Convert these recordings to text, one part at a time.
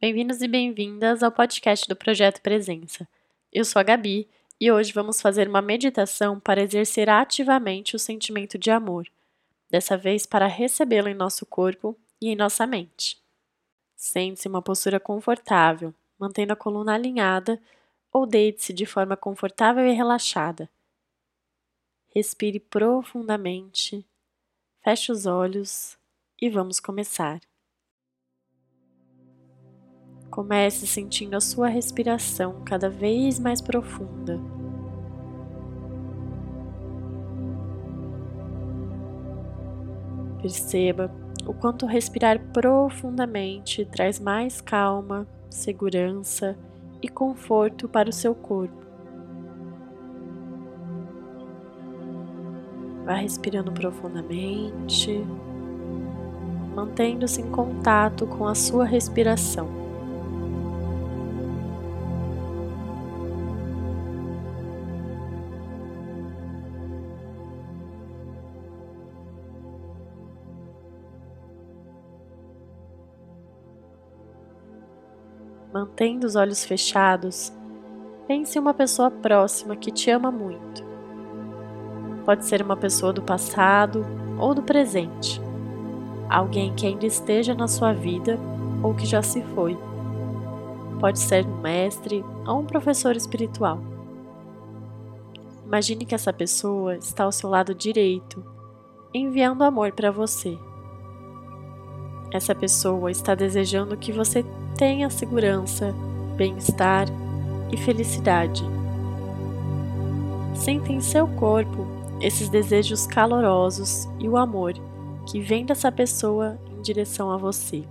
Bem-vindos e bem-vindas ao podcast do Projeto Presença. Eu sou a Gabi e hoje vamos fazer uma meditação para exercer ativamente o sentimento de amor, dessa vez para recebê-lo em nosso corpo e em nossa mente. Sente-se uma postura confortável, mantendo a coluna alinhada ou deite-se de forma confortável e relaxada. Respire profundamente, feche os olhos e vamos começar. Comece sentindo a sua respiração cada vez mais profunda. Perceba o quanto respirar profundamente traz mais calma, segurança e conforto para o seu corpo. Vá respirando profundamente, mantendo-se em contato com a sua respiração. Mantendo os olhos fechados, pense em uma pessoa próxima que te ama muito. Pode ser uma pessoa do passado ou do presente, alguém que ainda esteja na sua vida ou que já se foi. Pode ser um mestre ou um professor espiritual. Imagine que essa pessoa está ao seu lado direito, enviando amor para você. Essa pessoa está desejando que você tenha segurança, bem-estar e felicidade. Sinta em seu corpo esses desejos calorosos e o amor que vem dessa pessoa em direção a você.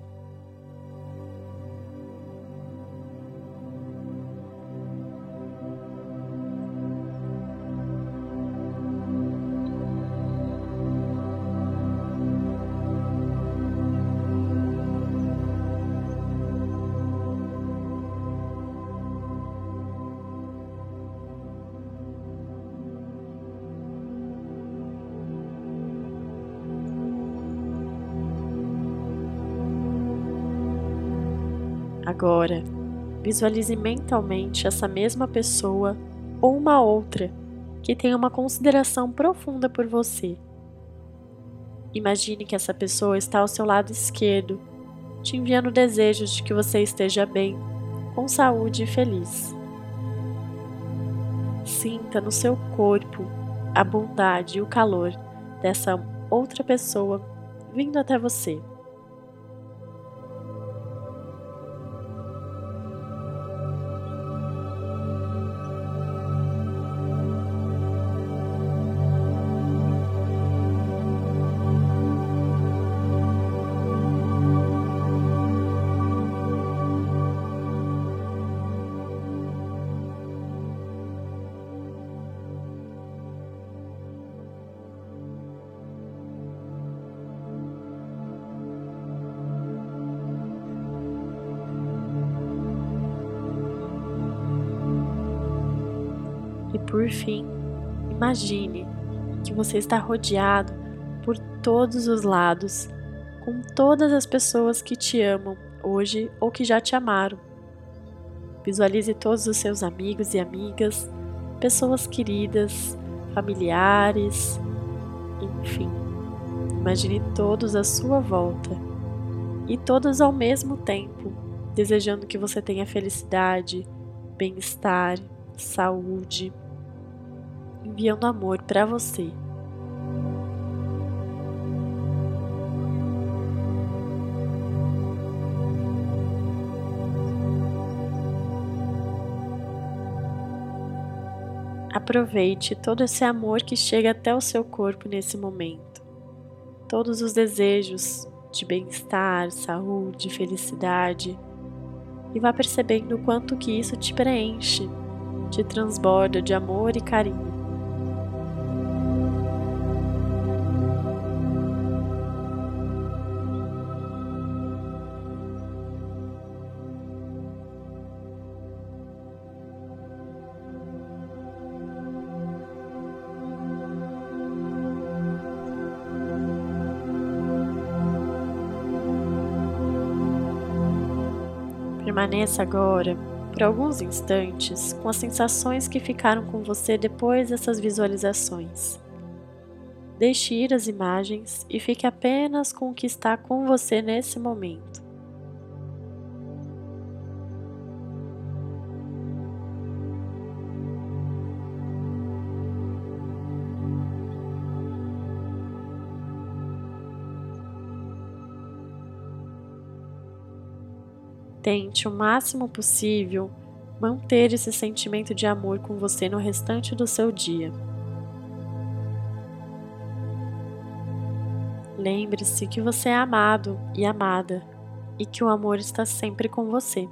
Agora, visualize mentalmente essa mesma pessoa ou uma outra que tenha uma consideração profunda por você. Imagine que essa pessoa está ao seu lado esquerdo, te enviando desejos de que você esteja bem, com saúde e feliz. Sinta no seu corpo a bondade e o calor dessa outra pessoa vindo até você. Por fim, imagine que você está rodeado por todos os lados, com todas as pessoas que te amam hoje ou que já te amaram. Visualize todos os seus amigos e amigas, pessoas queridas, familiares, enfim. Imagine todos à sua volta e todos ao mesmo tempo, desejando que você tenha felicidade, bem-estar, saúde, enviando amor para você. Aproveite todo esse amor que chega até o seu corpo nesse momento. Todos os desejos de bem-estar, saúde, felicidade. E vá percebendo o quanto que isso te preenche, te transborda de amor e carinho. Permaneça agora, por alguns instantes, com as sensações que ficaram com você depois dessas visualizações. Deixe ir as imagens e fique apenas com o que está com você nesse momento. Tente o máximo possível manter esse sentimento de amor com você no restante do seu dia. Lembre-se que você é amado e amada e que o amor está sempre com você.